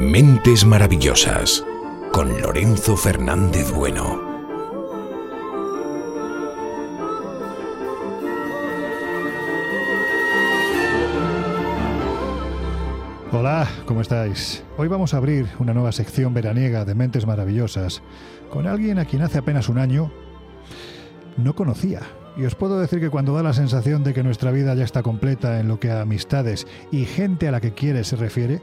Mentes Maravillosas con Lorenzo Fernández Bueno. Hola, ¿cómo estáis? Hoy vamos a abrir una nueva sección veraniega de Mentes Maravillosas con alguien a quien hace apenas un año no conocía. Y os puedo decir que cuando da la sensación de que nuestra vida ya está completa en lo que a amistades y gente a la que quieres se refiere,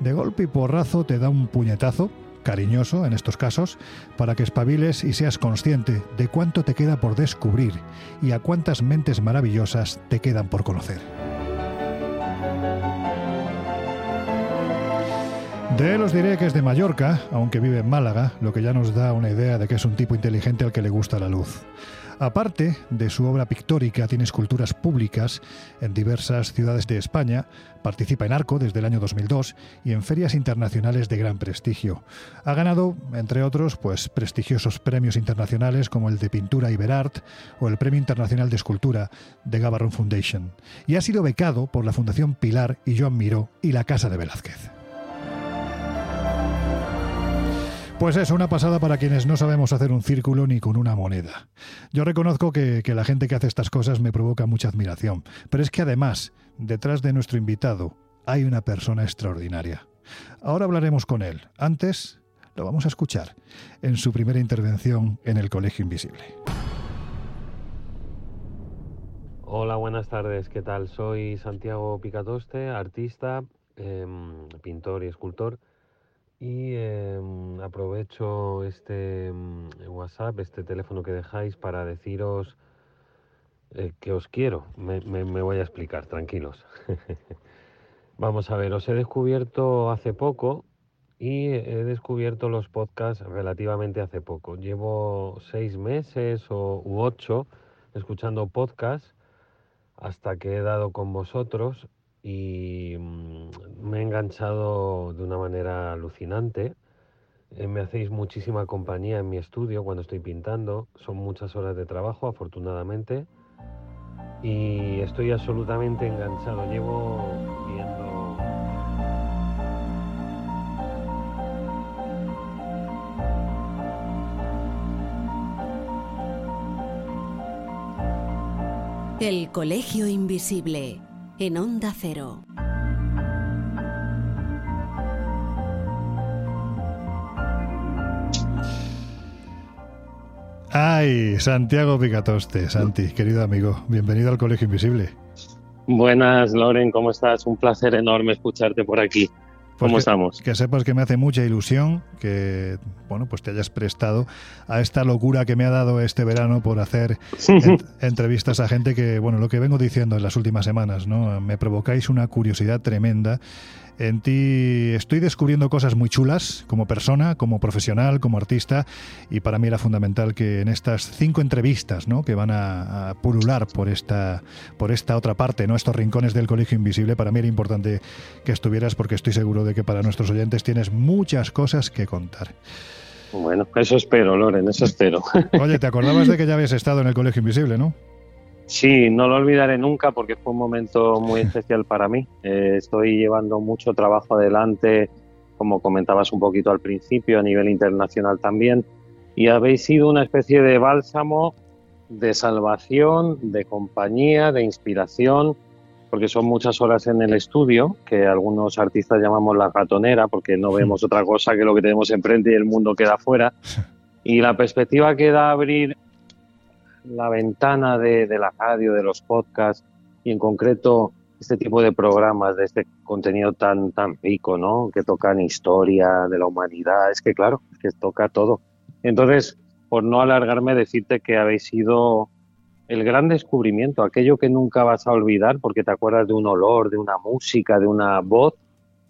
de golpe y porrazo te da un puñetazo, cariñoso en estos casos, para que espabiles y seas consciente de cuánto te queda por descubrir y a cuántas mentes maravillosas te quedan por conocer. De él os diré que es de Mallorca, aunque vive en Málaga, lo que ya nos da una idea de que es un tipo inteligente al que le gusta la luz. Aparte de su obra pictórica, tiene esculturas públicas en diversas ciudades de España, participa en Arco desde el año 2002 y en ferias internacionales de gran prestigio. Ha ganado, entre otros, pues prestigiosos premios internacionales como el de Pintura Iberart o el Premio Internacional de Escultura de Gavarrón Foundation. Y ha sido becado por la Fundación Pilar y Joan Miró y la Casa de Velázquez. Pues es una pasada para quienes no sabemos hacer un círculo ni con una moneda. Yo reconozco que, la gente que hace estas cosas me provoca mucha admiración, pero es que además, detrás de nuestro invitado, hay una persona extraordinaria. Ahora hablaremos con él. Antes, lo vamos a escuchar en su primera intervención en el Colegio Invisible. Hola, buenas tardes. ¿Qué tal? Soy Santiago Picatoste, artista, eh, pintor y escultor y eh, aprovecho este WhatsApp, este teléfono que dejáis para deciros eh, que os quiero. Me, voy a explicar, tranquilos. Vamos a ver, os he descubierto hace poco y he descubierto los podcasts relativamente hace poco. Llevo seis meses o, u ocho escuchando podcasts hasta que he dado con vosotros y me he enganchado de una manera alucinante. Eh, me hacéis muchísima compañía en mi estudio cuando estoy pintando. Son muchas horas de trabajo, afortunadamente. Y estoy absolutamente enganchado. Llevo viendo... El Colegio Invisible en Onda Cero. Ay, Santiago Picatoste, Santi, querido amigo, bienvenido al Colegio Invisible. Buenas, Loren, ¿cómo estás? Un placer enorme escucharte por aquí. ¿Cómo Pues que, estamos? Que sepas que me hace mucha ilusión que, bueno, pues te hayas prestado a esta locura que me ha dado este verano por hacer ent entrevistas a gente que, bueno, lo que vengo diciendo en las últimas semanas, ¿no? Me provocáis una curiosidad tremenda. En ti estoy descubriendo cosas muy chulas como persona, como profesional, como artista y para mí era fundamental que en estas cinco entrevistas ¿no? que van a, a, pulular por esta, por esta otra parte, ¿no? estos rincones del Colegio Invisible, para mí era importante que estuvieras porque estoy seguro de que para nuestros oyentes tienes muchas cosas que contar. Bueno, eso espero, Loren, eso espero. Oye, ¿te acordabas de que ya habías estado en el Colegio Invisible, no? Sí, no lo olvidaré nunca porque fue un momento muy especial para mí. Eh, estoy llevando mucho trabajo adelante, como comentabas un poquito al principio, a nivel internacional también, y habéis sido una especie de bálsamo de salvación, de compañía, de inspiración, porque son muchas horas en el estudio, que algunos artistas llamamos la ratonera, porque no vemos otra cosa que lo que tenemos enfrente y el mundo queda afuera. Y la perspectiva que da abrir la ventana de, la radio, de los podcasts y en concreto este tipo de programas, de este contenido tan, tan rico, ¿no? Que tocan historia de la humanidad, es que claro, que toca todo. Entonces, por no alargarme, decirte que habéis sido el gran descubrimiento, aquello que nunca vas a olvidar porque te acuerdas de un olor, de una música, de una voz,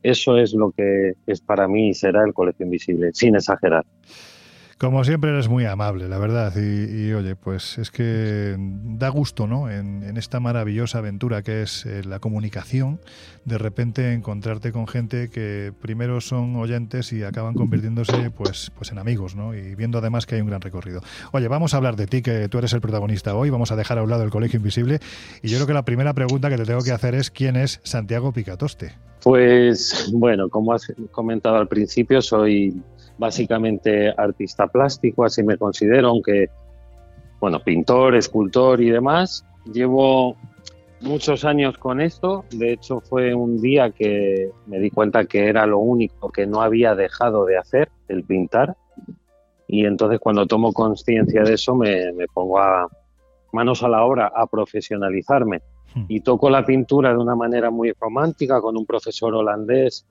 eso es lo que es para mí será el Colegio Invisible, sin exagerar. Como siempre eres muy amable, la verdad. Y, oye, pues es que da gusto, ¿no? En, esta maravillosa aventura que es eh, la comunicación, de repente encontrarte con gente que primero son oyentes y acaban convirtiéndose pues, pues en amigos, ¿no? Y viendo además que hay un gran recorrido. Oye, vamos a hablar de ti, que tú eres el protagonista hoy. Vamos a dejar a un lado el Colegio Invisible. Y yo creo que la primera pregunta que te tengo que hacer es ¿quién es Santiago Picatoste? Pues bueno, como has comentado al principio, soy básicamente artista plástico, así me considero, aunque, bueno, pintor, escultor y demás. Llevo muchos años con esto, de hecho fue un día que me di cuenta que era lo único que no había dejado de hacer, el pintar, y entonces cuando tomo conciencia de eso me, me, pongo a manos a la obra a profesionalizarme hmm. y toco la pintura de una manera muy romántica con un profesor holandés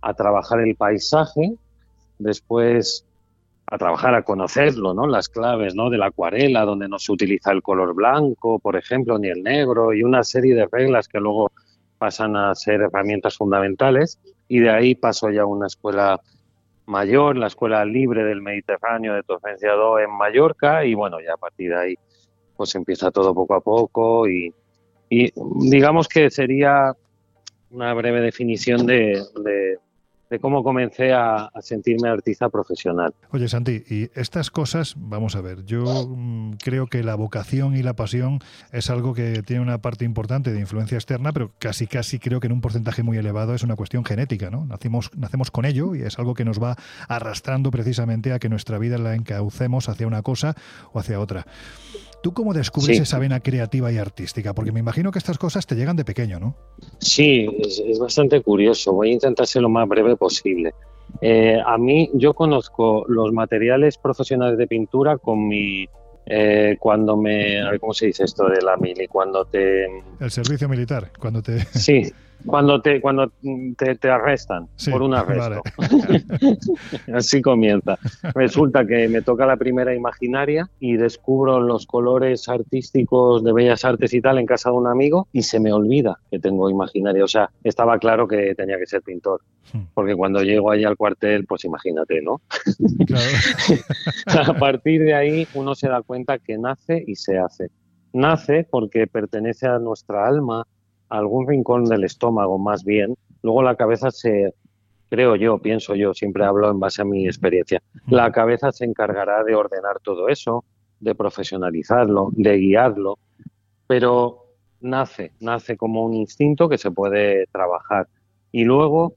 a trabajar el paisaje después a trabajar, a conocerlo, ¿no? Las claves, ¿no? De la acuarela, donde no se utiliza el color blanco, por ejemplo, ni el negro, y una serie de reglas que luego pasan a ser herramientas fundamentales. Y de ahí paso ya a una escuela mayor, la Escuela Libre del Mediterráneo de Torrencia en Mallorca, y bueno, ya a partir de ahí pues empieza todo poco a poco y, digamos que sería una breve definición de, de cómo comencé a, sentirme artista profesional. Oye, Santi, y estas cosas, vamos a ver, yo mm, creo que la vocación y la pasión es algo que tiene una parte importante de influencia externa, pero casi casi creo que en un porcentaje muy elevado es una cuestión genética, ¿no? Nacimos, nacemos con ello y es algo que nos va arrastrando precisamente a que nuestra vida la encaucemos hacia una cosa o hacia otra. ¿Tú cómo descubres esa vena creativa y artística? Porque me imagino que estas cosas te llegan de pequeño, ¿no? Sí, es, bastante curioso. Voy a intentar ser lo más breve posible. Eh, a mí, yo conozco los materiales profesionales de pintura con mi. Eh, cuando me. ¿Cómo se dice esto de la mili? Cuando te. El servicio militar, cuando te. Sí, cuando te cuando te, arrestan por un arresto. Así comienza. Resulta que me toca la primera imaginaria y descubro los colores artísticos de bellas artes y tal en casa de un amigo y se me olvida que tengo imaginaria. O sea, estaba claro que tenía que ser pintor. Hmm. Porque cuando llego ahí al cuartel, pues imagínate, ¿no? a partir de ahí uno se da cuenta que nace y se hace. Nace porque pertenece a nuestra alma, algún rincón del estómago más bien, luego la cabeza se, creo yo, pienso yo, siempre hablo en base a mi experiencia, la cabeza se encargará de ordenar todo eso, de profesionalizarlo, de guiarlo, pero nace, nace como un instinto que se puede trabajar. Y luego,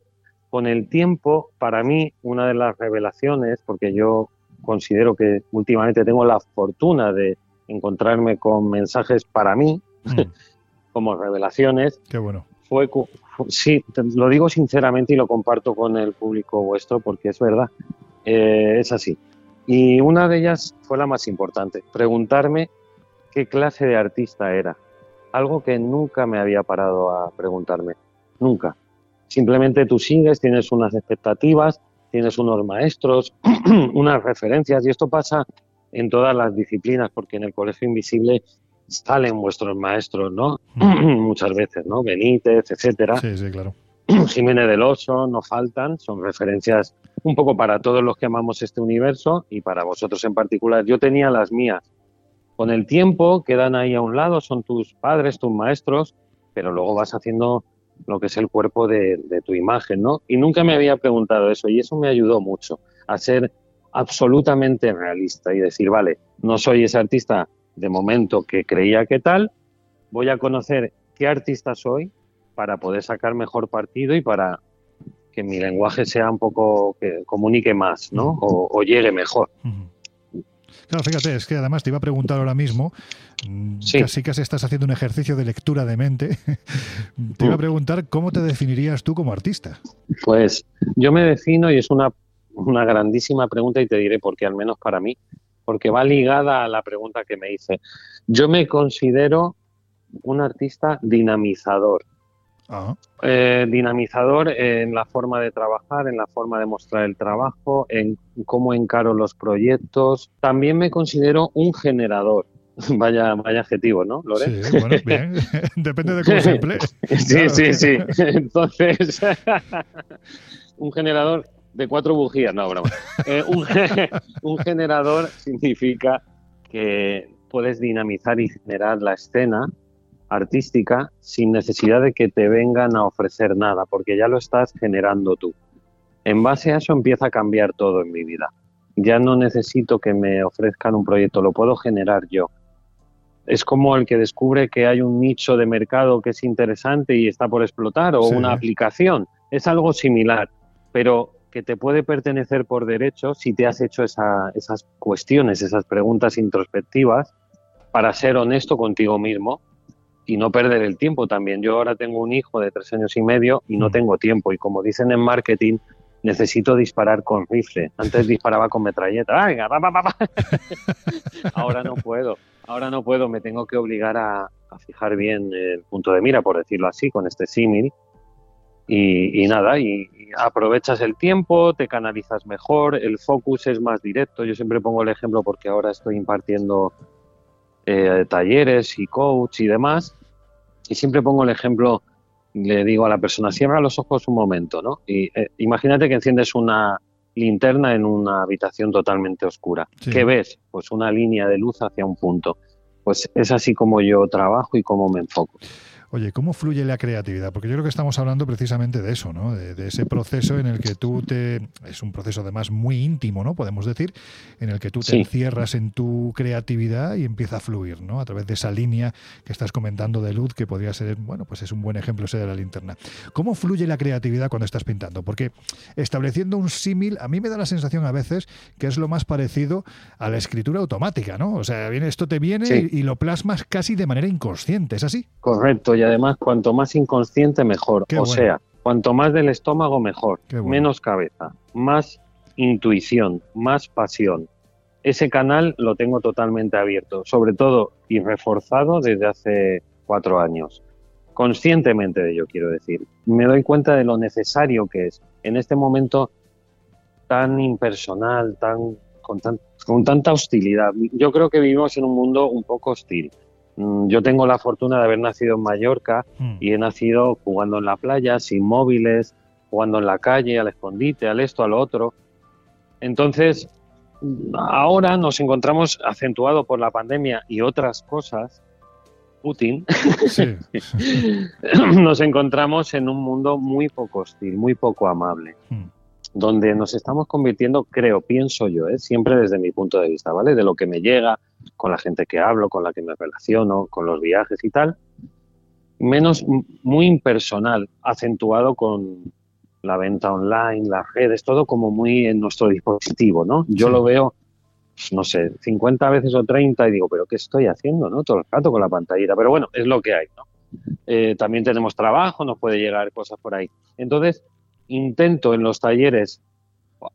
con el tiempo, para mí, una de las revelaciones, porque yo considero que últimamente tengo la fortuna de encontrarme con mensajes para mí, mm. como revelaciones. Qué bueno. Fue, sí, lo digo sinceramente y lo comparto con el público vuestro porque es verdad, eh, es así. Y una de ellas fue la más importante, preguntarme qué clase de artista era. Algo que nunca me había parado a preguntarme, nunca. Simplemente tú sigues, tienes unas expectativas, tienes unos maestros, unas referencias, y esto pasa en todas las disciplinas, porque en el Colegio Invisible salen vuestros maestros, ¿no? Muchas veces, ¿no? Benítez, etcétera. Sí, sí, claro. Jiménez del Oso, no faltan, son referencias un poco para todos los que amamos este universo y para vosotros en particular. Yo tenía las mías. Con el tiempo quedan ahí a un lado, son tus padres, tus maestros, pero luego vas haciendo lo que es el cuerpo de, de tu imagen, ¿no? Y nunca me había preguntado eso y eso me ayudó mucho a ser absolutamente realista y decir, vale, no soy ese artista de momento que creía que tal, voy a conocer qué artista soy para poder sacar mejor partido y para que mi lenguaje sea un poco, que comunique más, ¿no? O, llegue mejor. Claro, fíjate, es que además te iba a preguntar ahora mismo, mm, casi casi estás haciendo un ejercicio de lectura de mente, te iba a preguntar cómo te definirías tú como artista. Pues yo me defino y es una, una grandísima pregunta y te diré por qué, al menos para mí, porque va ligada a la pregunta que me hice. Yo me considero un artista dinamizador. Ah. Eh, dinamizador en la forma de trabajar, en la forma de mostrar el trabajo, en cómo encaro los proyectos. También me considero un generador. Vaya, vaya adjetivo, ¿no, Lore? Sí, bueno, bien. Depende de cómo se emplee. Sí, sí, sí. Entonces, un generador de cuatro bujías, no, broma. Eh, un, un generador significa que puedes dinamizar y generar la escena artística sin necesidad de que te vengan a ofrecer nada, porque ya lo estás generando tú. En base a eso empieza a cambiar todo en mi vida. Ya no necesito que me ofrezcan un proyecto, lo puedo generar yo. Es como el que descubre que hay un nicho de mercado que es interesante y está por explotar o Sí. una aplicación. Es algo similar, pero que te puede pertenecer por derecho si te has hecho esa- esas cuestiones, esas preguntas introspectivas para ser honesto contigo mismo y no perder el tiempo también. Yo ahora tengo un hijo de tres años y medio y no Mm. tengo tiempo. Y como dicen en marketing, necesito disparar con rifle. Antes disparaba con metralleta. ¡Ah, venga, ahora no puedo. Ahora no puedo. Me tengo que obligar a, a fijar bien el punto de mira, por decirlo así, con este símil. Y, y nada, y, y aprovechas el tiempo, te canalizas mejor, el focus es más directo. Yo siempre pongo el ejemplo porque ahora estoy impartiendo eh, talleres y coach y demás. Y siempre pongo el ejemplo, le digo a la persona, cierra los ojos un momento, ¿no? Y eh, imagínate que enciendes una linterna en una habitación totalmente oscura. Sí. ¿Qué ves? Pues una línea de luz hacia un punto. Pues es así como yo trabajo y cómo me enfoco. Oye, ¿cómo fluye la creatividad? Porque yo creo que estamos hablando precisamente de eso, ¿no? De, de ese proceso en el que tú te... Es un proceso además muy íntimo, ¿no? Podemos decir, en el que tú te Sí. encierras en tu creatividad y empieza a fluir, ¿no? A través de esa línea que estás comentando de luz, que podría ser, bueno, pues es un buen ejemplo ese de la linterna. ¿Cómo fluye la creatividad cuando estás pintando? Porque estableciendo un símil, a mí me da la sensación a veces que es lo más parecido a la escritura automática, ¿no? O sea, viene, esto te viene Sí. y, y lo plasmas casi de manera inconsciente, ¿es así? Correcto, y además cuanto más inconsciente mejor. Qué o bueno. sea, cuanto más del estómago mejor, bueno. menos cabeza, más intuición, más pasión. Ese canal lo tengo totalmente abierto, sobre todo y reforzado desde hace cuatro años. Conscientemente de ello, quiero decir. Me doy cuenta de lo necesario que es en este momento tan impersonal, tan con, tan- con tanta hostilidad. Yo creo que vivimos en un mundo un poco hostil. Mm, Yo tengo la fortuna de haber nacido en Mallorca Mm. y he nacido jugando en la playa, sin móviles, jugando en la calle, al escondite, al esto, al otro. Entonces, ahora nos encontramos acentuado por la pandemia y otras cosas, Putin, Sí. nos encontramos en un mundo muy poco hostil, muy poco amable, Mm. Donde nos estamos convirtiendo, creo, pienso yo, ¿eh? siempre desde mi punto de vista, ¿vale? De lo que me llega, con la gente que hablo, con la que me relaciono, con los viajes y tal, menos muy impersonal, acentuado con la venta online, las redes, todo como muy en nuestro dispositivo, ¿no? Yo Sí. lo veo, no sé, 50 veces o 30 y digo, pero ¿qué estoy haciendo, no? Todo el rato con la pantallita, pero bueno, es lo que hay, ¿no? Eh, también tenemos trabajo, nos puede llegar cosas por ahí. Entonces, intento en los talleres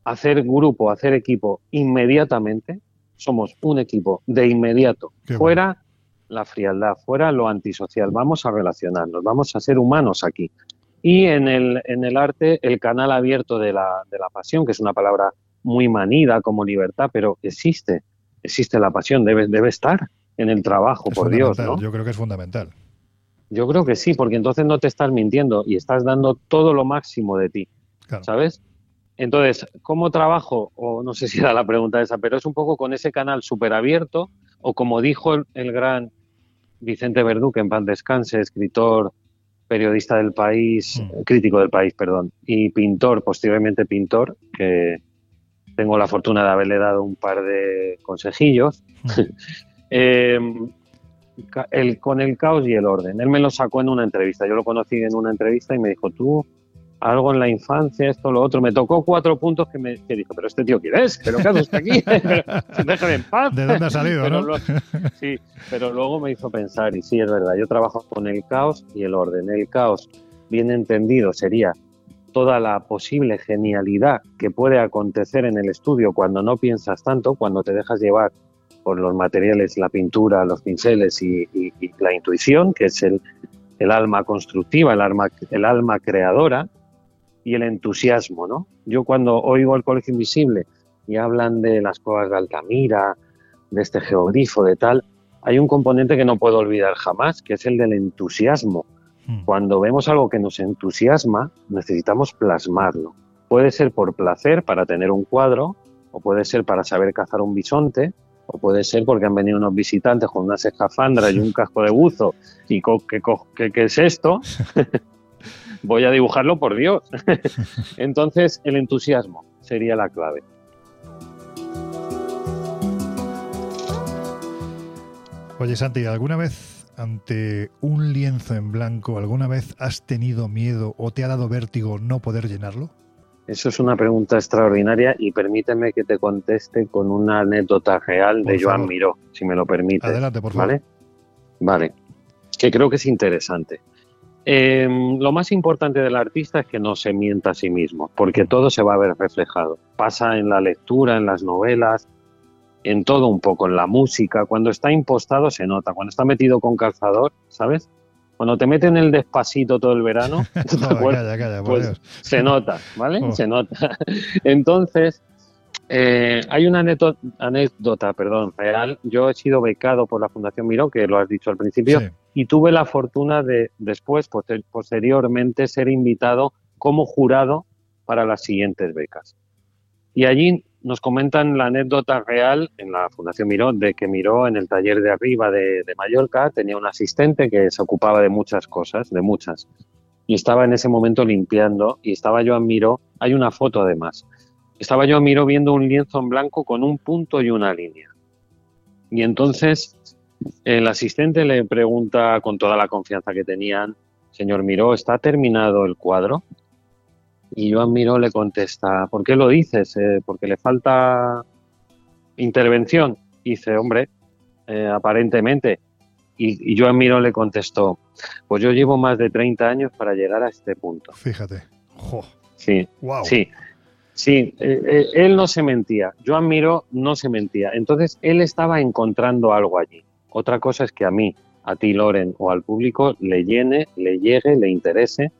hacer grupo, hacer equipo inmediatamente. Somos un equipo de inmediato. Qué fuera la frialdad, fuera lo antisocial. Vamos a relacionarnos, vamos a ser humanos aquí. Y en el, en el arte, el canal abierto de la, de la pasión, que es una palabra muy manida como libertad, pero existe, existe la pasión, debe, debe estar en el trabajo, Es por Dios. Yo creo que es fundamental. Yo creo que sí, porque entonces no te estás mintiendo y estás dando todo lo máximo de ti, Claro. ¿sabes? Entonces, ¿cómo trabajo? O no sé si era la pregunta esa, pero es un poco con ese canal súper abierto, o como dijo el, el gran Vicente Verdú, que en paz descanse, escritor, periodista del país, Mm. crítico del país, perdón, y pintor, posteriormente pintor, que tengo la fortuna de haberle dado un par de consejillos. Mm. Eh, el, con el caos y el orden. Él me lo sacó en una entrevista. Yo lo conocí en una entrevista y me dijo, tú, algo en la infancia, esto, lo otro. Me tocó cuatro puntos que me que dijo, pero este tío, ¿quién es? ¿Pero qué hace usted aquí? Pero, Déjame en paz. ¿De dónde ha salido, Pero no? lo- sí, pero luego me hizo pensar, y sí, es verdad, yo trabajo con el caos y el orden. El caos, bien entendido, sería toda la posible genialidad que puede acontecer en el estudio cuando no piensas tanto, cuando te dejas llevar por los materiales, la pintura, los pinceles y, y- y la intuición, que es el, el alma constructiva, el alma, el alma creadora y el entusiasmo, ¿no? Yo cuando oigo el Colegio Invisible y hablan de las cuevas de Altamira, de este geogrifo, de tal, hay un componente que no puedo olvidar jamás, que es el del entusiasmo. Mm. Cuando vemos algo que nos entusiasma, necesitamos plasmarlo, Puede ser por placer, para tener un cuadro, o puede ser para saber cazar un bisonte, o puede ser porque han venido unos visitantes con unas escafandras y un casco de buzo y ¿qué, qué es esto? Voy a dibujarlo por Dios. Entonces, el entusiasmo sería la clave. Oye, Santi, ¿alguna vez ante un lienzo en blanco, alguna vez has tenido miedo o te ha dado vértigo no poder llenarlo? Eso es una pregunta extraordinaria y permíteme que te conteste con una anécdota real de Joan Miró, si me lo permite. Adelante, por favor. ¿Vale? Vale. Que creo que es interesante. Em, lo más importante del artista es que no se mienta a sí mismo, porque todo se va a ver reflejado. Pasa en la lectura, en las novelas, en todo un poco, en la música. Cuando está impostado se nota, cuando está metido con calzador, ¿sabes? Cuando te meten el despacito todo el verano, pues se nota, ¿vale? Oh. Se nota. Entonces, eh, hay una anécdota, perdón, real. Yo he sido becado por la Fundación Miró, que lo has dicho al principio, y tuve la fortuna de después, posteriormente, ser invitado como jurado para las siguientes becas. Y allí nos comentan la anécdota real en la Fundación Miró de que Miró en el taller de arriba de, Mallorca tenía un asistente que se ocupaba de muchas cosas, de muchas. Y estaba en ese momento limpiando y estaba yo a Miró, hay una foto además, estaba yo a Miró viendo un lienzo en blanco con un punto y una línea. Y entonces el asistente le pregunta con toda la confianza que tenían, señor Miró, ¿está terminado el cuadro? Y Joan Miró le contesta, ¿por qué lo dices? Eh, ¿Porque le falta intervención? Y dice, hombre, eh, aparentemente. Y, y, Joan Miró le contestó, pues yo llevo más de 30 años para llegar a este punto. Fíjate. Sí, sí, sí. Eh, él no se mentía. Joan Miró no se mentía. Entonces, él estaba encontrando algo allí. Otra cosa es que a mí, a ti, Loren, o al público le llene, le llegue, le interese.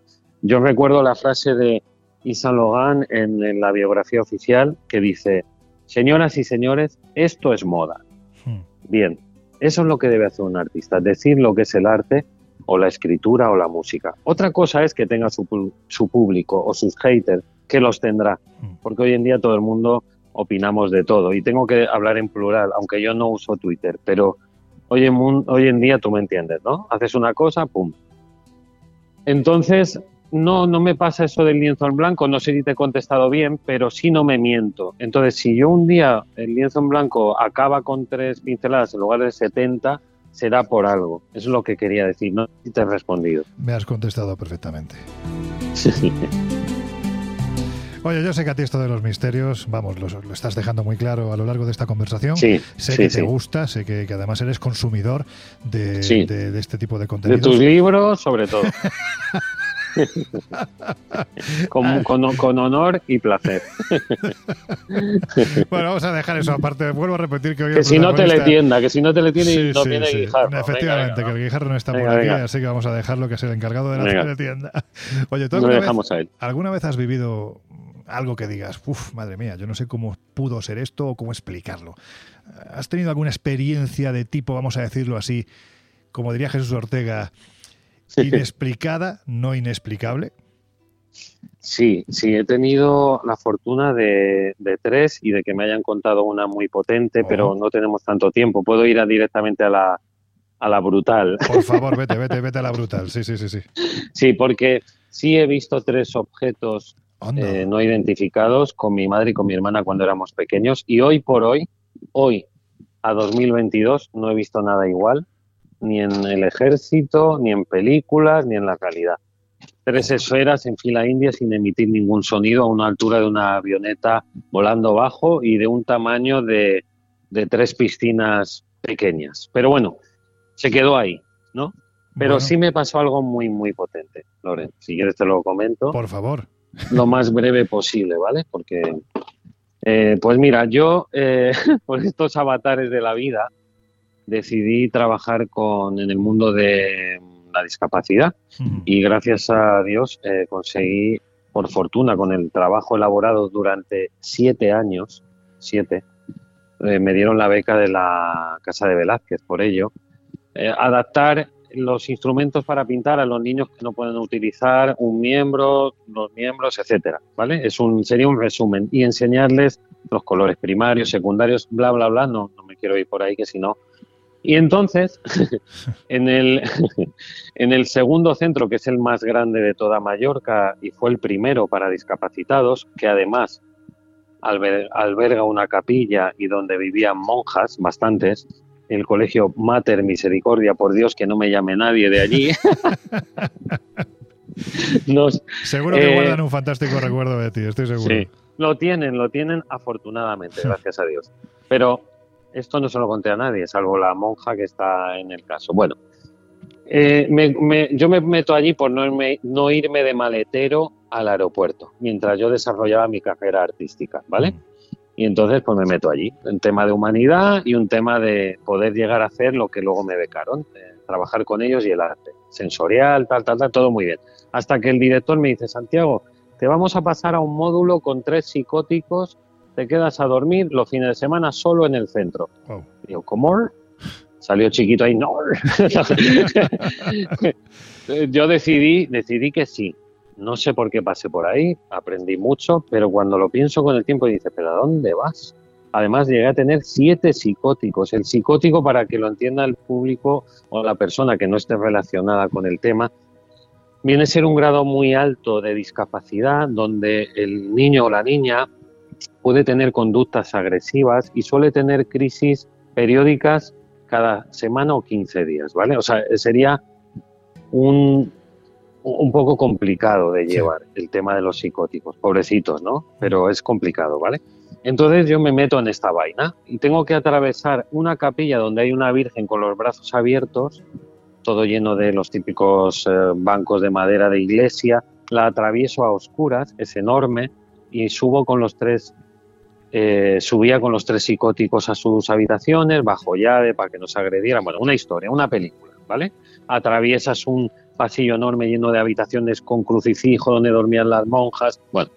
Yo recuerdo la frase de y Saint Logan en, la biografía oficial que dice, señoras y señores, esto es moda. Hmm. Bien, eso es lo que debe hacer un artista, decir lo que es el arte o la escritura o la música. Otra cosa es que tenga su, su público o sus haters, que los tendrá, hmm. porque hoy en día todo el mundo opinamos de todo y tengo que hablar en plural, aunque yo no uso Twitter, pero hoy en, hoy en día tú me entiendes, ¿no? Haces una cosa, ¡pum! Entonces, no, no me pasa eso del lienzo en blanco, no sé si te he contestado bien, pero sí no me miento. Entonces, si yo un día el lienzo en blanco acaba con tres pinceladas en lugar de 70, será por algo. Eso es lo que quería decir, no si te he respondido. Me has contestado perfectamente. Oye, yo sé que a ti esto de los misterios, vamos, lo, estás dejando muy claro a lo largo de esta conversación. Sí, sé que te gusta, sé que, además eres consumidor de, de, este tipo de contenidos. De tus libros, sobre todo. con, con, honor y placer. bueno, vamos a dejar eso aparte. Vuelvo a repetir que hoy. Que si no te le tienda, que si no te le tiene, no tiene guijarro. Efectivamente, que el guijarro no está por aquí, así que vamos a dejarlo que sea el encargado de la teletienda. Oye, ¿tú alguna, vez, alguna vez has vivido algo que digas, uff, madre mía, yo no sé cómo pudo ser esto o cómo explicarlo? ¿Has tenido alguna experiencia de tipo, vamos a decirlo así, como diría Jesús Ortega, inexplicada, no inexplicable? Sí, sí, he tenido la fortuna de, tres y de que me hayan contado una muy potente, pero no tenemos tanto tiempo. Puedo ir directamente a la, a la brutal. Por favor, vete, vete, vete a la brutal. Sí, sí, sí, sí. Sí, porque sí he visto tres objetos eh, no identificados con mi madre y con mi hermana cuando éramos pequeños y hoy por hoy, hoy a 2022, no he visto nada igual ni en el ejército, ni en películas, ni en la realidad. Tres esferas en fila india sin emitir ningún sonido a una altura de una avioneta volando bajo y de un tamaño de, tres piscinas pequeñas. Pero bueno, se quedó ahí, ¿no? Pero sí me pasó algo muy, muy potente, Loren. Si quieres te lo comento. Por favor. Lo más breve posible, ¿vale? Porque, eh, pues mira, yo, eh, por estos avatares de la vida, decidí trabajar con, en el mundo de la discapacidad y gracias a Dios eh, conseguí, por fortuna, con el trabajo elaborado durante siete años, siete, eh, me dieron la beca de la Casa de Velázquez por ello, eh, adaptar los instrumentos para pintar a los niños que no pueden utilizar un miembro, los miembros, etcétera, ¿vale? Es un sería un resumen y enseñarles los colores primarios, secundarios, bla bla bla, no no me quiero ir por ahí que si no y entonces, en el, en el segundo centro, que es el más grande de toda Mallorca y fue el primero para discapacitados, que además alberga una capilla y donde vivían monjas, bastantes, el colegio Mater Misericordia, por Dios que no me llame nadie de allí. seguro que eh, guardan un fantástico recuerdo de ti, estoy seguro. Sí, lo tienen, lo tienen afortunadamente, gracias a Dios. Pero esto no se lo conté a nadie, salvo la monja que está en el caso. Bueno, eh, yo me meto allí por no irme, no irme de maletero al aeropuerto, mientras yo desarrollaba mi carrera artística, ¿vale? Y entonces pues me meto allí, un tema de humanidad y un tema de poder llegar a hacer lo que luego me becaron, trabajar con ellos y el arte, sensorial, tal, tal, tal, todo muy bien. Hasta que el director me dice, Santiago, te vamos a pasar a un módulo con tres psicóticos te quedas a dormir los fines de semana solo en el centro. Digo, ¿cómo? Salió chiquito ahí, no. Yo decidí, decidí que sí. No sé por qué pasé por ahí, aprendí mucho, pero cuando lo pienso con el tiempo dice, ¿pero a dónde vas? Además llegué a tener siete psicóticos. El psicótico, para que lo entienda el público o la persona que no esté relacionada con el tema, viene a ser un grado muy alto de discapacidad donde el niño o la niña puede tener conductas agresivas y suele tener crisis periódicas cada semana o 15 días, ¿vale? O sea, sería un, un poco complicado de llevar el tema de los psicóticos, pobrecitos, ¿no? Pero es complicado, ¿vale? Entonces yo me meto en esta vaina y tengo que atravesar una capilla donde hay una virgen con los brazos abiertos, todo lleno de los típicos eh, bancos de madera de iglesia, la atravieso a oscuras, es enorme, y subo con los tres, eh, subía con los tres psicóticos a sus habitaciones, bajo llave para que nos agredieran. Bueno, una historia, una película, ¿vale? Atraviesas un pasillo enorme lleno de habitaciones con crucifijo donde dormían las monjas. Bueno,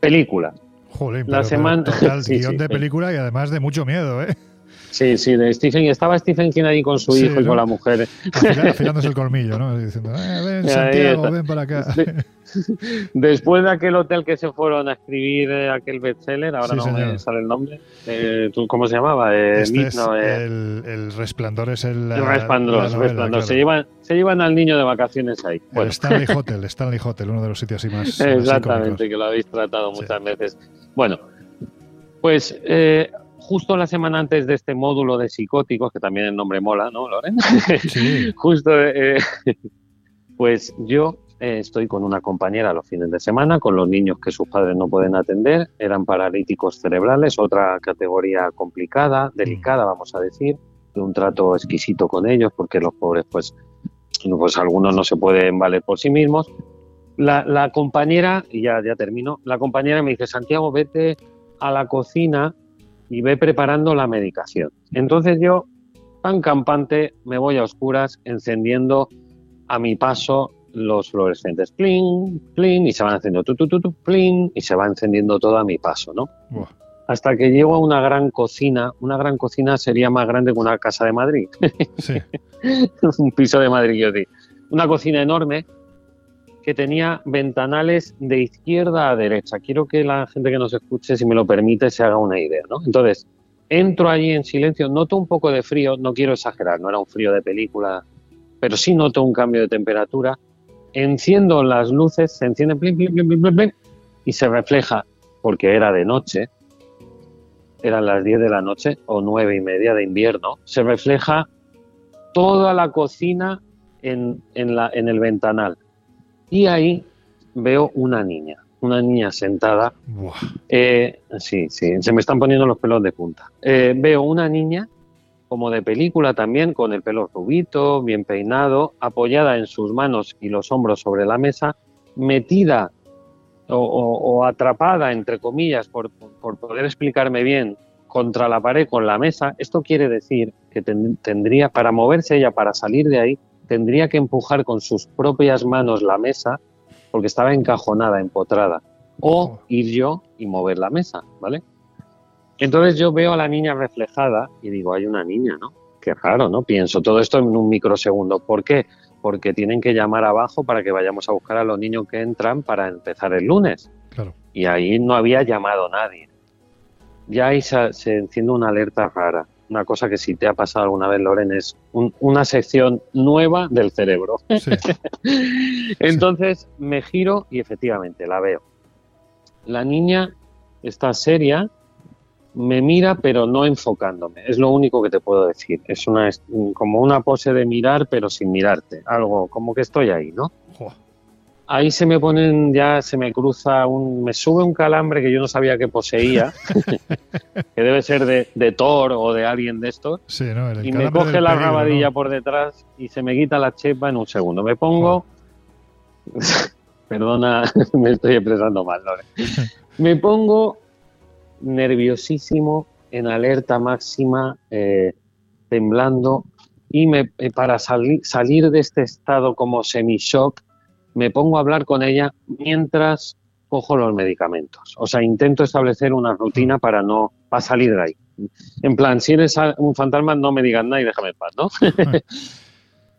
película. Joder, la semana... total, guion de película y además de mucho miedo, ¿eh? Sí, sí, de Stephen. Estaba Stephen King ahí con su hijo y con la mujer. afilándose el colmillo, ¿no? Diciendo, eh, ven, Santiago, ven para acá. Después de aquel hotel que se fueron a escribir eh, aquel bestseller, ahora no me sale el nombre, eh, ¿cómo se llamaba? Este el, Resplandor es el. el Resplandor, Se, llevan, se llevan al niño de vacaciones ahí. El Stanley Hotel, Stanley Hotel, uno de los sitios así más. Exactamente, que lo habéis tratado muchas veces. Bueno, pues justo la semana antes de este módulo de psicóticos, que también el nombre mola, ¿no, Loren? Sí. justo, eh, pues yo eh, estoy con una compañera los fines de semana, con los niños que sus padres no pueden atender, eran paralíticos cerebrales, otra categoría complicada, delicada, vamos a decir, de un trato exquisito con ellos, porque los pobres, pues, pues algunos no se pueden valer por sí mismos. La, la compañera, y ya, ya termino, la compañera me dice, Santiago, vete a la cocina y ve preparando la medicación. Entonces yo, tan campante, me voy a oscuras encendiendo a mi paso los fluorescentes, plin, plin, y se van encendiendo tu, tu, tu, tu, plin, y se va encendiendo todo a mi paso, ¿no? Hasta que llego a una gran cocina, una gran cocina sería más grande que una casa de Madrid. Sí. Un piso de Madrid, yo digo. Una cocina enorme que tenía ventanales de izquierda a derecha. Quiero que la gente que nos escuche, si me lo permite, se haga una idea. ¿no? Entonces, entro allí en silencio, noto un poco de frío, no quiero exagerar, no era un frío de película, pero sí noto un cambio de temperatura. Enciendo las luces, se encienden y se refleja, porque era de noche, eran las 10 de la noche o nueve y media de invierno, se refleja toda la cocina en, la, en el ventanal y ahí veo una niña, una niña sentada. Eh, sí, sí, se me están poniendo los pelos de punta. Eh, veo una niña, como de película también, con el pelo rubito, bien peinado, apoyada en sus manos y los hombros sobre la mesa, metida o, atrapada, entre comillas, por, poder explicarme bien, contra la pared con la mesa. Esto quiere decir que tendría, para moverse ella, para salir de ahí, tendría que empujar con sus propias manos la mesa porque estaba encajonada, empotrada, o ir yo y mover la mesa, ¿vale? Entonces yo veo a la niña reflejada y digo, hay una niña, ¿no? qué raro, ¿no? Pienso todo esto en un microsegundo. ¿Por qué? Porque tienen que llamar abajo para que vayamos a buscar a los niños que entran para empezar el lunes. Claro. Y ahí no había llamado nadie. Ya ahí se, se enciende una alerta rara. Una cosa que si te ha pasado alguna vez, Loren, es un- una sección nueva del cerebro. Sí. Entonces me giro y efectivamente la veo. La niña está seria, me mira pero no enfocándome. Es lo único que te puedo decir. Es una es- como una pose de mirar pero sin mirarte. Algo como que estoy ahí, ¿no? Ahí se me ponen ya, se me cruza un, me sube un calambre que yo no sabía que poseía, que debe ser de, de Thor o de alguien de estos sí, ¿no? El y me coge la peligro, rabadilla ¿no? por detrás y se me quita la chepa en un segundo. Me pongo. Perdona, me estoy expresando mal, Lore. Me pongo nerviosísimo, en alerta máxima, eh, temblando. Y me, eh, para sali- salir de este estado como semi-shock, me pongo a hablar con ella mientras cojo los medicamentos. O sea, intento establecer una rutina para no para salir de ahí. En plan, si eres un fantasma, no me digas nada y déjame en paz, ¿no?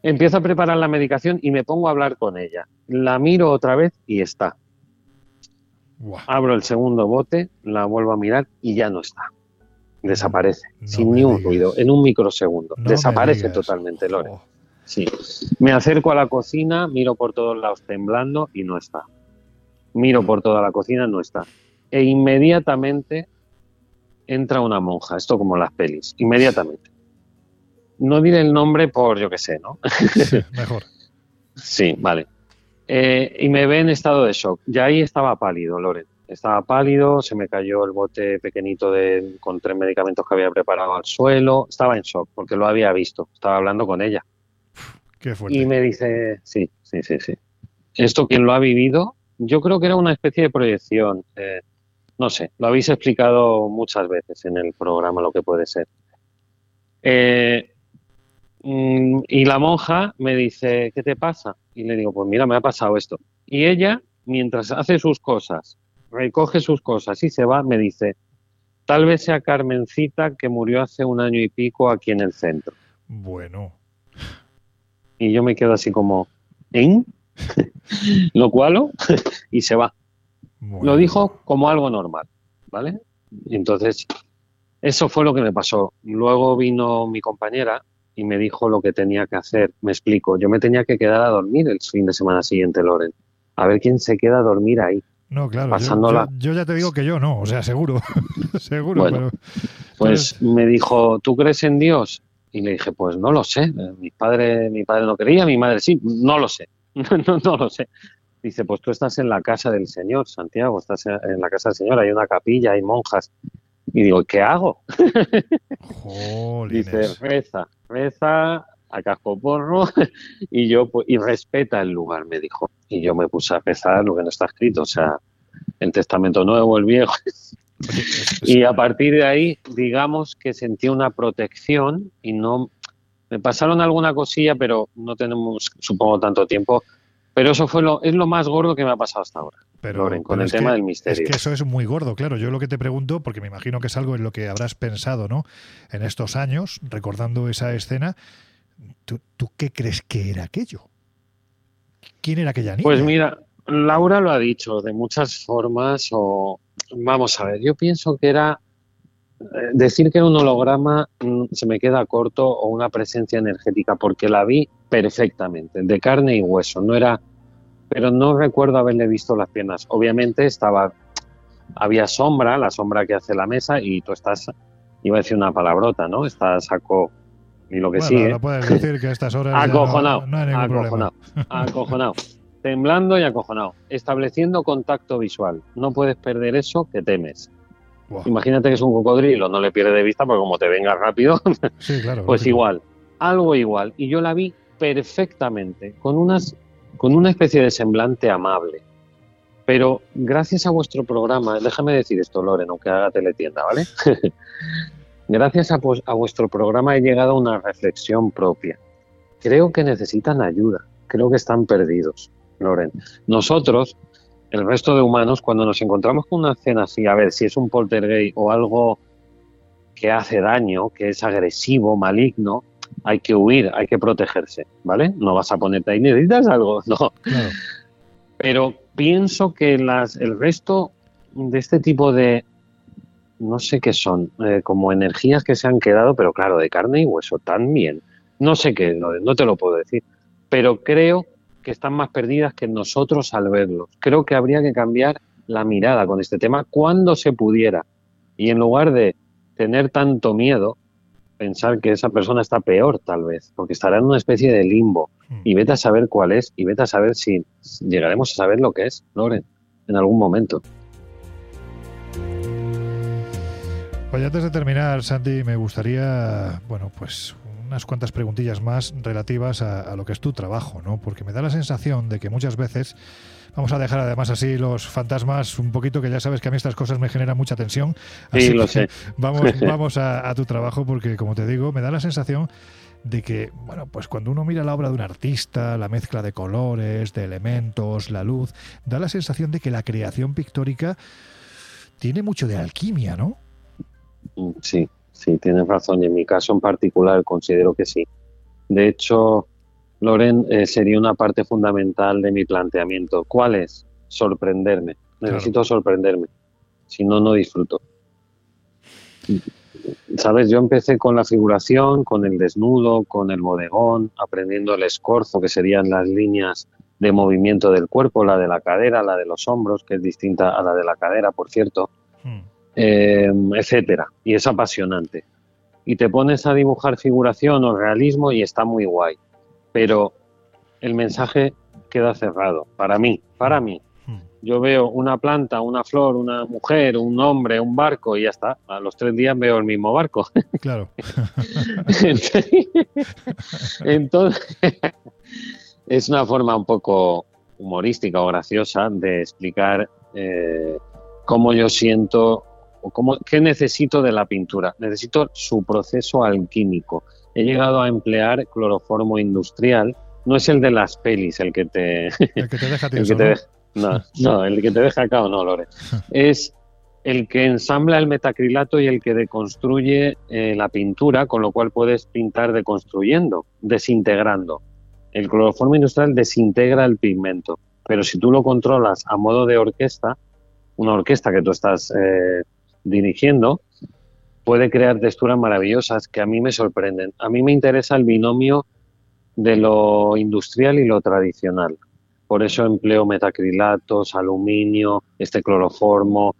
Empiezo a preparar la medicación y me pongo a hablar con ella. La miro otra vez y está. Abro el segundo bote, la vuelvo a mirar y ya no está. Desaparece, No sin ni un ruido, en un microsegundo. no Desaparece totalmente, Lore. Jo, Sí. Me acerco a la cocina, miro por todos lados temblando y no está. Miro por toda la cocina, no está. E inmediatamente entra una monja, esto como las pelis, inmediatamente. No diré el nombre por, yo qué sé, ¿no? sí, mejor. Sí, vale. Eh, y me ve en estado de shock. Ya ahí estaba pálido, Loren. Estaba pálido, se me cayó el bote pequeñito de, con tres medicamentos que había preparado al suelo. Estaba en shock porque lo había visto. Estaba hablando con ella. Qué fuerte. Y me dice, sí, sí, sí, sí. Esto quien lo ha vivido, yo creo que era una especie de proyección. eh, no sé, lo habéis explicado muchas veces en el programa lo que puede ser. Eh, mm, y la monja me dice, ¿qué te pasa? Y le digo, pues mira, me ha pasado esto. Y ella, mientras hace sus cosas, recoge sus cosas y se va, me dice, tal vez sea Carmencita que murió hace un año y pico aquí en el centro. Bueno, Y yo me quedo así como, ¿en? ¿Lo cual? y se va. bueno. Lo dijo como algo normal, ¿vale? Entonces, eso fue lo que me pasó. Luego vino mi compañera y me dijo lo que tenía que hacer. Me explico, yo me tenía que quedar a dormir el fin de semana siguiente, Loren. A ver quién se queda a dormir ahí. No, claro. yo- pasándola. Yo, yo ya te digo que yo no, o sea, seguro. seguro, Bueno, pero. Pues me dijo, ¿tú crees en Dios? Y le dije, pues no lo sé. Mi padre, mi padre no creía, mi madre sí, no lo sé. no, no lo sé. Dice, pues tú estás en la casa del Señor, Santiago, estás en la casa del Señor, hay una capilla, hay monjas. Y digo, ¿qué hago? Jolines. Dice, reza, reza a casco porro y yo pues, y respeta el lugar, me dijo. Y yo me puse a rezar lo que no está escrito, o sea, el Testamento Nuevo, el Viejo, y a partir de ahí, digamos que sentí una protección y no me pasaron alguna cosilla, pero no tenemos, supongo, tanto tiempo. Pero eso fue lo, es lo más gordo que me ha pasado hasta ahora. pero, Loren, con pero el tema que- del misterio. Es que eso es muy gordo, claro. Yo lo que te pregunto, porque me imagino que es algo en lo que habrás pensado, ¿no? En estos años, recordando esa escena, ¿tú, tú qué crees que era aquello? ¿Quién era aquella niña? Pues mira, Laura lo ha dicho de muchas formas o vamos a ver, yo pienso que era eh, decir que era un holograma mm, se me queda corto o una presencia energética porque la vi perfectamente, de carne y hueso, no era pero no recuerdo haberle visto las piernas. Obviamente estaba había sombra, la sombra que hace la mesa y tú estás iba a decir una palabrota, ¿no? Estás saco y lo que bueno, sigue. no puedes decir que a estas horas. no- Acojonado, no, hay ningún acojonado, problema. acojonado, temblando y acojonado, estableciendo contacto visual. No puedes perder eso que temes. Imagínate que es un cocodrilo, no le pierdes de vista porque como te venga rápido, sí, claro. pues igual, algo igual. Y yo la vi perfectamente, con, unas, con una especie de semblante amable. Pero gracias a vuestro programa, déjame decir esto, Loren, aunque haga teletienda, ¿vale? gracias a, pues- a vuestro programa he llegado a una reflexión propia. Creo que necesitan ayuda, creo que están perdidos, Loren. Nosotros, el resto de humanos, cuando nos encontramos con una escena así, a ver si es un poltergeist o algo que hace daño, que es agresivo, maligno, hay que huir, hay que protegerse, ¿vale? No vas a ponerte ahí, necesitas algo, no. Pero pienso que las, el resto de este tipo de, no sé qué son, eh, como energías que se han quedado, pero claro, de carne y hueso también. No sé qué, no, te lo puedo decir, pero creo que están más perdidas que nosotros al verlos. Creo que habría que cambiar la mirada con este tema cuando se pudiera. Y en lugar de tener tanto miedo, pensar que esa persona está peor tal vez, porque estará en una especie de limbo. Hmm. Y vete a saber cuál es, y vete a saber si llegaremos a saber lo que es, Loren, en algún momento. Pues antes de terminar, Sandy, me gustaría, bueno, pues unas cuantas preguntillas más relativas a, lo que es tu trabajo, ¿no? Porque me da la sensación de que muchas veces Vamos a dejar además así los fantasmas un poquito, que ya sabes que a mí estas cosas me generan mucha tensión. sí, lo sé. Vamos, vamos a, tu trabajo porque, como te digo, me da la sensación de que, bueno, pues cuando uno mira la obra de un artista, la mezcla de colores, de elementos, la luz, da la sensación de que la creación pictórica tiene mucho de alquimia, ¿no? Sí, sí, tienes razón. Y en mi caso en particular considero que sí. De hecho, Loren, eh, sería una parte fundamental de mi planteamiento. ¿Cuál es? Sorprenderme. Necesito sorprenderme. Si no, no disfruto. Sabes, yo empecé con la figuración, con el desnudo, con el bodegón, aprendiendo el escorzo, que serían las líneas de movimiento del cuerpo, la de la cadera, la de los hombros, que es distinta a la de la cadera, por cierto, hmm. Eh, etcétera. Y es apasionante. Y te pones a dibujar figuración o realismo y está muy guay pero el mensaje queda cerrado, para mí, para mí. Hmm. Yo veo una planta, una flor, una mujer, un hombre, un barco y ya está. A los tres días veo el mismo barco. Claro. Entonces, es una forma un poco humorística o graciosa de explicar eh, cómo yo siento o cómo, qué necesito de la pintura. Necesito su proceso alquímico he llegado a emplear cloroformo industrial. No es el de las pelis el que te... El que te deja ¿no? no, el que te deja acá o no, Lore. Es el que ensambla el metacrilato y el que deconstruye eh, la pintura, con lo cual puedes pintar deconstruyendo, desintegrando. El cloroformo industrial desintegra el pigmento, pero si tú lo controlas a modo de orquesta, una orquesta que tú estás eh, dirigiendo, puede crear texturas maravillosas que a mí me sorprenden. A mí me interesa el binomio de lo industrial y lo tradicional. Por eso empleo metacrilatos, aluminio, este cloroformo,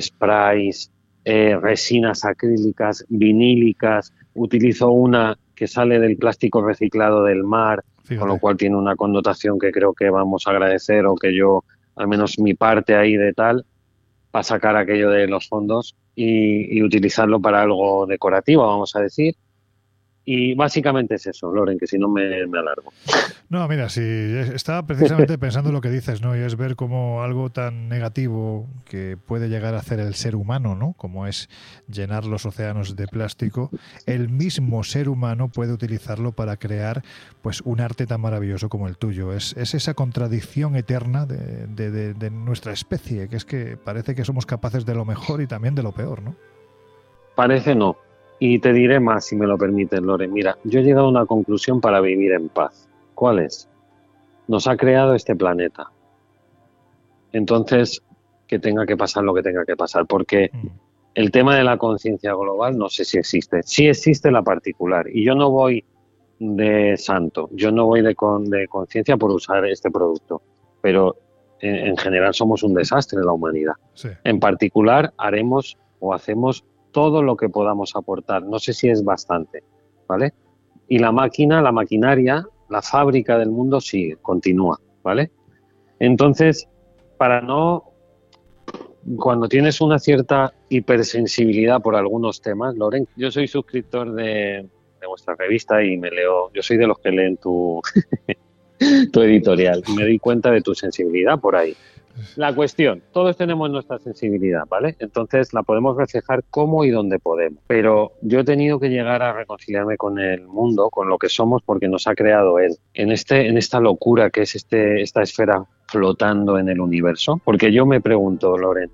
sprays, eh, resinas acrílicas, vinílicas. Utilizo una que sale del plástico reciclado del mar, con lo cual tiene una connotación que creo que vamos a agradecer o que yo, al menos mi parte ahí de tal, para sacar aquello de los fondos y, utilizarlo para algo decorativo, vamos a decir. Y básicamente es eso, Loren, que si no me, me, alargo. No, mira, sí, estaba precisamente pensando lo que dices, ¿no? Y es ver cómo algo tan negativo que puede llegar a hacer el ser humano, ¿no? Como es llenar los océanos de plástico, el mismo ser humano puede utilizarlo para crear pues un arte tan maravilloso como el tuyo. Es, es esa contradicción eterna de, de, de nuestra especie, que es que parece que somos capaces de lo mejor y también de lo peor, ¿no? Parece no, y te diré más, si me lo permites, Lore. Mira, yo he llegado a una conclusión para vivir en paz. ¿Cuál es? Nos ha creado este planeta. Entonces, que tenga que pasar lo que tenga que pasar. Porque mm. el tema de la conciencia global no sé si existe. Sí existe la particular. Y yo no voy de santo. Yo no voy de, de conciencia por usar este producto. Pero en, general somos un desastre en la humanidad. En particular, haremos o hacemos todo lo que podamos aportar. No sé si es bastante, ¿vale? Y la máquina, la maquinaria, la fábrica del mundo sigue, continúa, ¿vale? Entonces, para no cuando tienes una cierta hipersensibilidad por algunos temas, Loren, yo soy suscriptor de, de, vuestra revista y me leo, yo soy de los que leen tu, tu editorial me doy cuenta de tu sensibilidad por ahí. La cuestión, todos tenemos nuestra sensibilidad, ¿vale? Entonces la podemos reflejar como y donde podemos. Pero yo he tenido que llegar a reconciliarme con el mundo, con lo que somos, porque nos ha creado él. En, este, en esta locura que es este, esta esfera flotando en el universo. Porque yo me pregunto, Loren,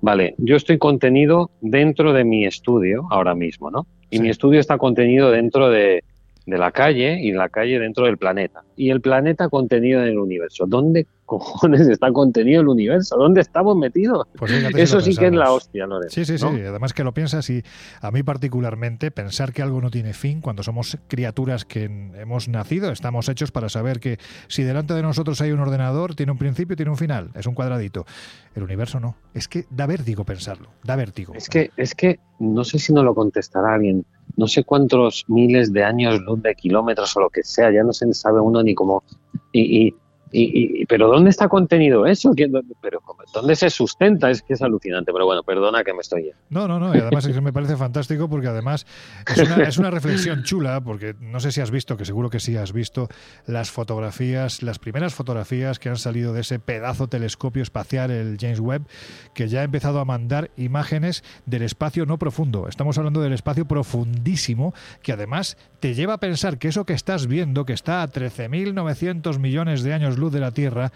vale, yo estoy contenido dentro de mi estudio ahora mismo, ¿no? Y mi estudio está contenido dentro de de la calle y la calle dentro del planeta. Y el planeta contenido en el universo. ¿Dónde cojones está contenido el universo? ¿Dónde estamos metidos? Pues Eso sí que es la hostia, Lorenzo. Sí, sí, sí. Además que lo piensas y a mí particularmente pensar que algo no tiene fin cuando somos criaturas que hemos nacido, estamos hechos para saber que si delante de nosotros hay un ordenador, tiene un principio y tiene un final, es un cuadradito. El universo no. Es que da vértigo pensarlo, da vértigo. Es que, es que no sé si no lo contestará alguien. No sé cuántos miles de años luz de kilómetros o lo que sea, ya no se sabe uno ni cómo. Y, y, y- pero ¿dónde está contenido eso? ¿Quién- dónde- pero ¿dónde se sustenta? Es que es alucinante. Pero bueno, perdona que me estoy. No, no, no, y además es que me parece fantástico porque además es una, es una reflexión chula, porque no sé si has visto, que seguro que sí has visto, las fotografías, las primeras fotografías que han salido de ese pedazo telescopio espacial, el James Webb, que ya ha empezado a mandar imágenes del espacio no profundo. Estamos hablando del espacio profundísimo, que además te lleva a pensar que eso que estás viendo, que está a 13.900 millones de años luz de la Tierra,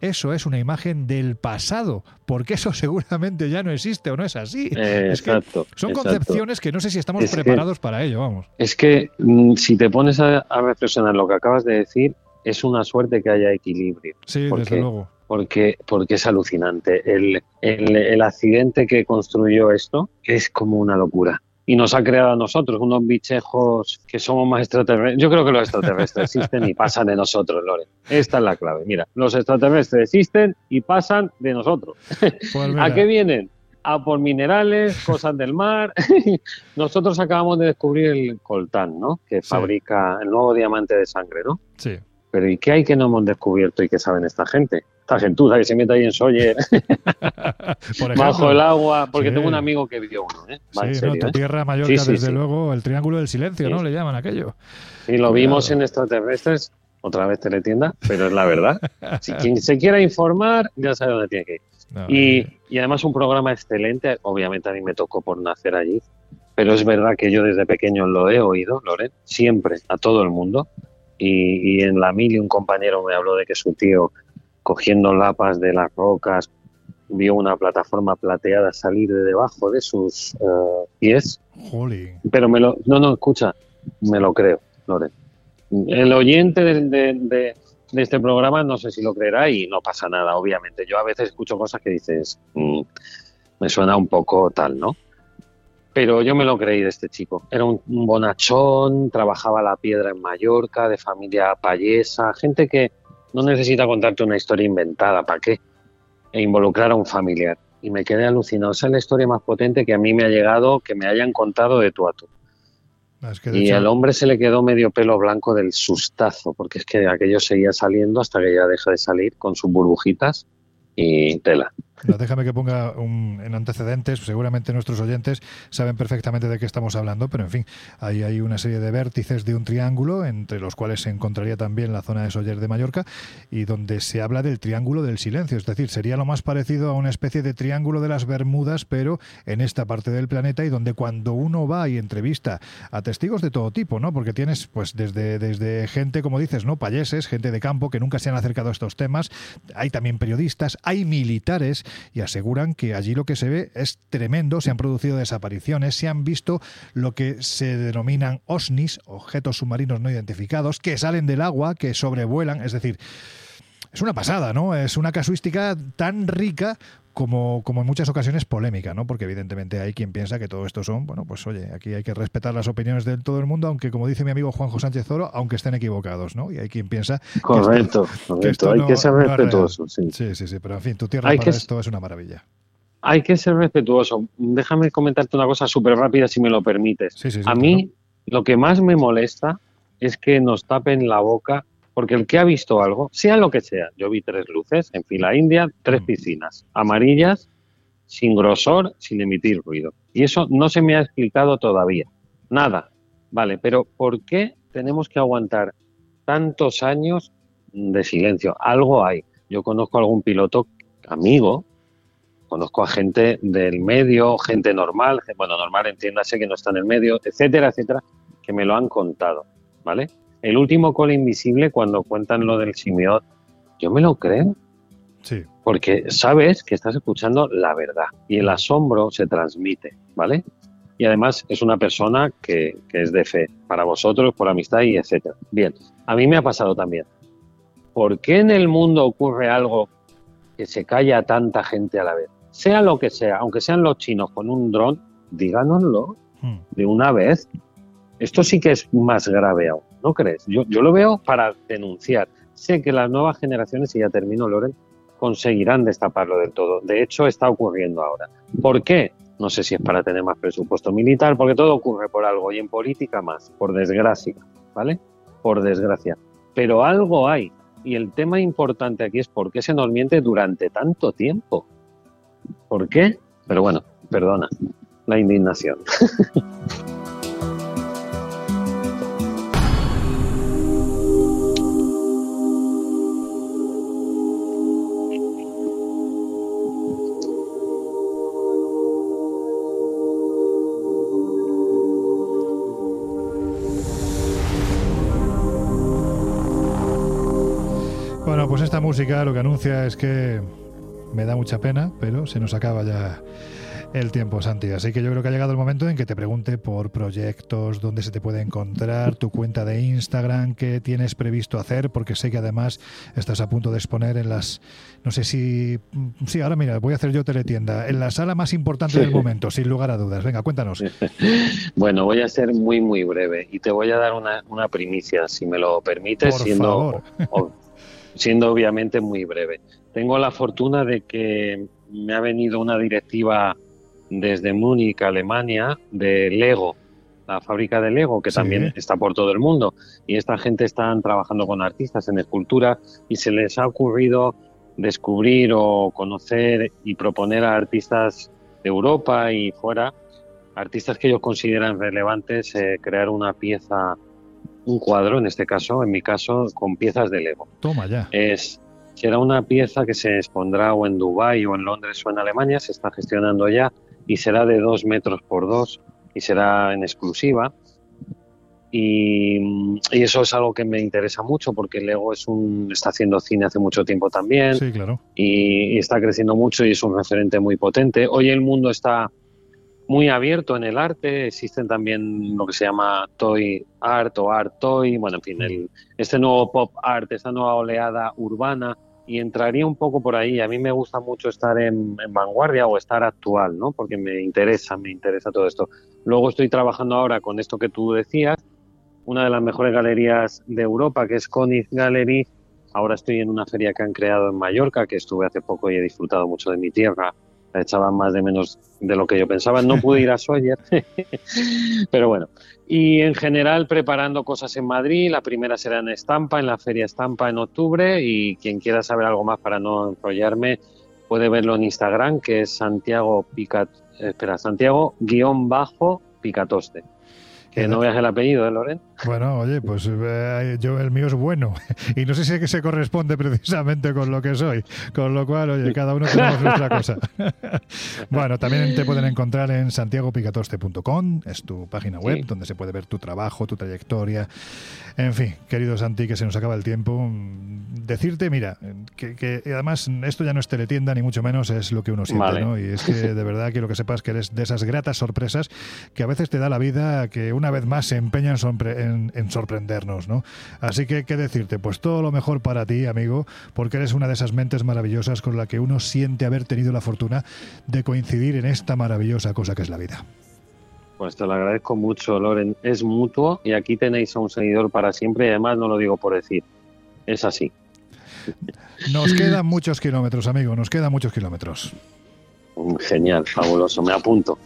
eso es una imagen del pasado, porque eso seguramente ya no existe o no es así. Eh, Es exacto. son exacto. concepciones que no sé si estamos Es que- preparados para ello, vamos. Es que mm, si te pones a, a reflexionar lo que acabas de decir, es una suerte que haya equilibrio. Sí, ¿Por desde luego. porque, porque es alucinante. El, el, el accidente que construyó esto es como una locura. Y nos ha creado a nosotros unos bichejos que somos más extraterrestres. Yo creo que los extraterrestres existen y pasan de nosotros, Lore. Esta es la clave. Mira, los extraterrestres existen y pasan de nosotros. Pues ¿A qué vienen? A por minerales, cosas del mar. Nosotros acabamos de descubrir el coltán, ¿no? Que Sí. fabrica el nuevo diamante de sangre, ¿no? Sí. Pero ¿y qué hay que no hemos descubierto y que saben esta gente? Esta gentuza que se mete ahí en Sawyer, bajo el agua, porque Sí. tengo un amigo que vio uno, ¿eh? Va, en Sí, no, tu ¿eh? tierra Mallorca, Sí, desde luego, el triángulo del silencio. ¿no? Le llaman aquello. Y lo vimos en extraterrestres, otra vez teletienda, pero es la verdad. Si quien se quiera informar, ya sabe dónde tiene que ir. No, Y, y además un programa excelente, obviamente a mí me tocó por nacer allí, pero es verdad que yo desde pequeño lo he oído, Loren, siempre, a todo el mundo. Y, y en la mili un compañero me habló de que su tío, cogiendo lapas de las rocas, vio una plataforma plateada salir de debajo de sus eh, pies. jolín. Pero me lo, no, no, escucha, me lo creo, Loren. El oyente de, de- de- de este programa no sé si lo creerá y no pasa nada, obviamente. Yo a veces escucho cosas que dices, "Mm, me suena un poco tal, ¿no? Pero yo me lo creí de este chico. Era un, un bonachón, trabajaba la piedra en Mallorca, de familia payesa, gente que no necesita contarte una historia inventada, ¿para qué? E involucrar a un familiar. Y me quedé alucinado. Esa es la historia más potente que a mí me ha llegado, que me hayan contado de tú a tú. Es que de Y hecho, al hombre se le quedó medio pelo blanco del sustazo, porque es que aquello seguía saliendo hasta que ya deja de salir con sus burbujitas y tela. No, déjame que ponga un- en antecedentes, seguramente nuestros oyentes saben perfectamente de qué estamos hablando, pero en fin, ahí hay una serie de vértices de un triángulo, entre los cuales se encontraría también la zona de Soller de Mallorca, y donde se habla del triángulo del silencio, es decir, sería lo más parecido a una especie de triángulo de las Bermudas, pero en esta parte del planeta, y donde cuando uno va y entrevista a testigos de todo tipo, ¿no? Porque tienes, pues, desde, desde gente, como dices, ¿no? Payeses, gente de campo que nunca se han acercado a estos temas, hay también periodistas, hay militares y aseguran que allí lo que se ve es tremendo, se han producido desapariciones, se han visto lo que se denominan OSNIs, objetos submarinos no identificados, que salen del agua, que sobrevuelan, es decir, es una pasada, ¿no? Es una casuística tan rica como, como en muchas ocasiones polémica, ¿no? Porque evidentemente hay quien piensa que todo esto son, bueno, pues oye, aquí hay que respetar las opiniones de todo el mundo, aunque como dice mi amigo Juanjo Sánchez Oro, aunque estén equivocados, ¿no? Y hay quien piensa Correcto, esto correcto. Hay no- que ser no respetuoso, sí. Sí, sí, sí, pero en fin, tu tierra Hay para que- esto es una maravilla. Hay que ser respetuoso. Déjame comentarte una cosa súper rápida, si me lo permites. Sí, sí, sí, A mí lo que más me molesta es que nos tapen la boca, porque el que ha visto algo, sea lo que sea, yo vi tres luces en fila india, tres piscinas, amarillas, sin grosor, sin emitir ruido. Y eso no se me ha explicado todavía. Nada. Vale, pero ¿por qué tenemos que aguantar tantos años de silencio? Algo hay. Yo conozco a algún piloto amigo, conozco a gente del medio, gente normal, bueno, normal entiéndase que no está en el medio, etcétera, etcétera, que me lo han contado, ¿vale? El último call invisible, cuando cuentan lo del simiot, yo me lo creo, Sí, porque sabes que estás escuchando la verdad y el asombro se transmite, ¿vale? y además es una persona que, que, es de fe para vosotros, por amistad y etcétera. Bien, a mí me ha pasado también. ¿Por qué en el mundo ocurre algo que se calla tanta gente a la vez? Sea lo que sea, aunque sean los chinos con un dron, díganoslo hmm. de una vez. Esto sí que es más grave aún, ¿no crees? Yo, yo lo veo para denunciar. Sé que las nuevas generaciones, y ya termino, Loren, conseguirán destaparlo del todo. De hecho, está ocurriendo ahora. ¿Por qué? No sé si es para tener más presupuesto militar, porque todo ocurre por algo y en política más, por desgracia, ¿vale? Por desgracia. Pero algo hay. Y el tema importante aquí es por qué se nos miente durante tanto tiempo. ¿Por qué? Pero bueno, perdona, la indignación. pues esta música lo que anuncia es que me da mucha pena, pero se nos acaba ya el tiempo, Santi. Así que yo creo que ha llegado el momento en que te pregunte por proyectos, dónde se te puede encontrar, tu cuenta de Instagram, qué tienes previsto hacer, porque sé que además estás a punto de exponer en las, no sé si, sí, ahora mira, voy a hacer yo teletienda, en la sala más importante del momento, sin lugar a dudas. Venga, cuéntanos. Bueno, voy a ser muy, muy breve y te voy a dar una, una primicia, si me lo permites, siendo, siendo obviamente muy breve. Tengo la fortuna de que me ha venido una directiva desde Múnich, Alemania, de Lego, la fábrica de Lego, que también está por todo el mundo. Y esta gente están trabajando con artistas en escultura y se les ha ocurrido descubrir o conocer y proponer a artistas de Europa y fuera, artistas que ellos consideran relevantes, eh, crear una pieza, un cuadro, en este caso, en mi caso, con piezas de Lego. Toma ya. Es, será una pieza que se expondrá o en Dubái o en Londres o en Alemania, se está gestionando ya y será de dos metros por dos y será en exclusiva. Y, eso es algo que me interesa mucho porque Lego es un, está haciendo cine hace mucho tiempo también sí, claro. y, está creciendo mucho y es un referente muy potente. Hoy el mundo está muy abierto en el arte, existen también lo que se llama toy art o art toy, bueno, en fin, este nuevo pop art, esta nueva oleada urbana y entraría un poco por ahí. A mí me gusta mucho estar en, vanguardia o estar actual, ¿no? Porque me interesa, me interesa todo esto. Luego estoy trabajando ahora con esto que tú decías, una de las mejores galerías de Europa, que es Conif Gallery. Ahora estoy en una feria que han creado en Mallorca, que estuve hace poco y he disfrutado mucho de mi tierra. Echaban más de menos de lo que yo pensaba. No pude ir a Sawyer, pero bueno, y en general preparando cosas en Madrid. La primera será en Estampa, en la Feria Estampa en octubre y quien quiera saber algo más para no enrollarme puede verlo en Instagram que es Santiago Picat, espera, Santiago guion bajo Picatoste. Que no veas el apellido, ¿eh, Loren? Bueno, oye, pues eh, yo el mío es bueno y no sé si es que se corresponde precisamente con lo que soy, con lo cual, oye, cada uno tenemos nuestra cosa. bueno, también te pueden encontrar en santiagopicatoste.com, es tu página web donde se puede ver tu trabajo, tu trayectoria. En fin, querido Santi, que se nos acaba el tiempo, decirte, mira, que, además esto ya no es teletienda ni mucho menos es lo que uno siente, ¿no? Y es que de verdad quiero que sepas que eres de esas gratas sorpresas que a veces te da la vida que una vez más se empeñan en, en, sorprendernos, ¿no? Así que, ¿qué decirte? Pues todo lo mejor para ti, amigo, porque eres una de esas mentes maravillosas con la que uno siente haber tenido la fortuna de coincidir en esta maravillosa cosa que es la vida. Pues te lo agradezco mucho, Loren. Es mutuo y aquí tenéis a un seguidor para siempre y además no lo digo por decir. Es así. Nos quedan muchos kilómetros, amigo, nos quedan muchos kilómetros. Genial, fabuloso, me apunto.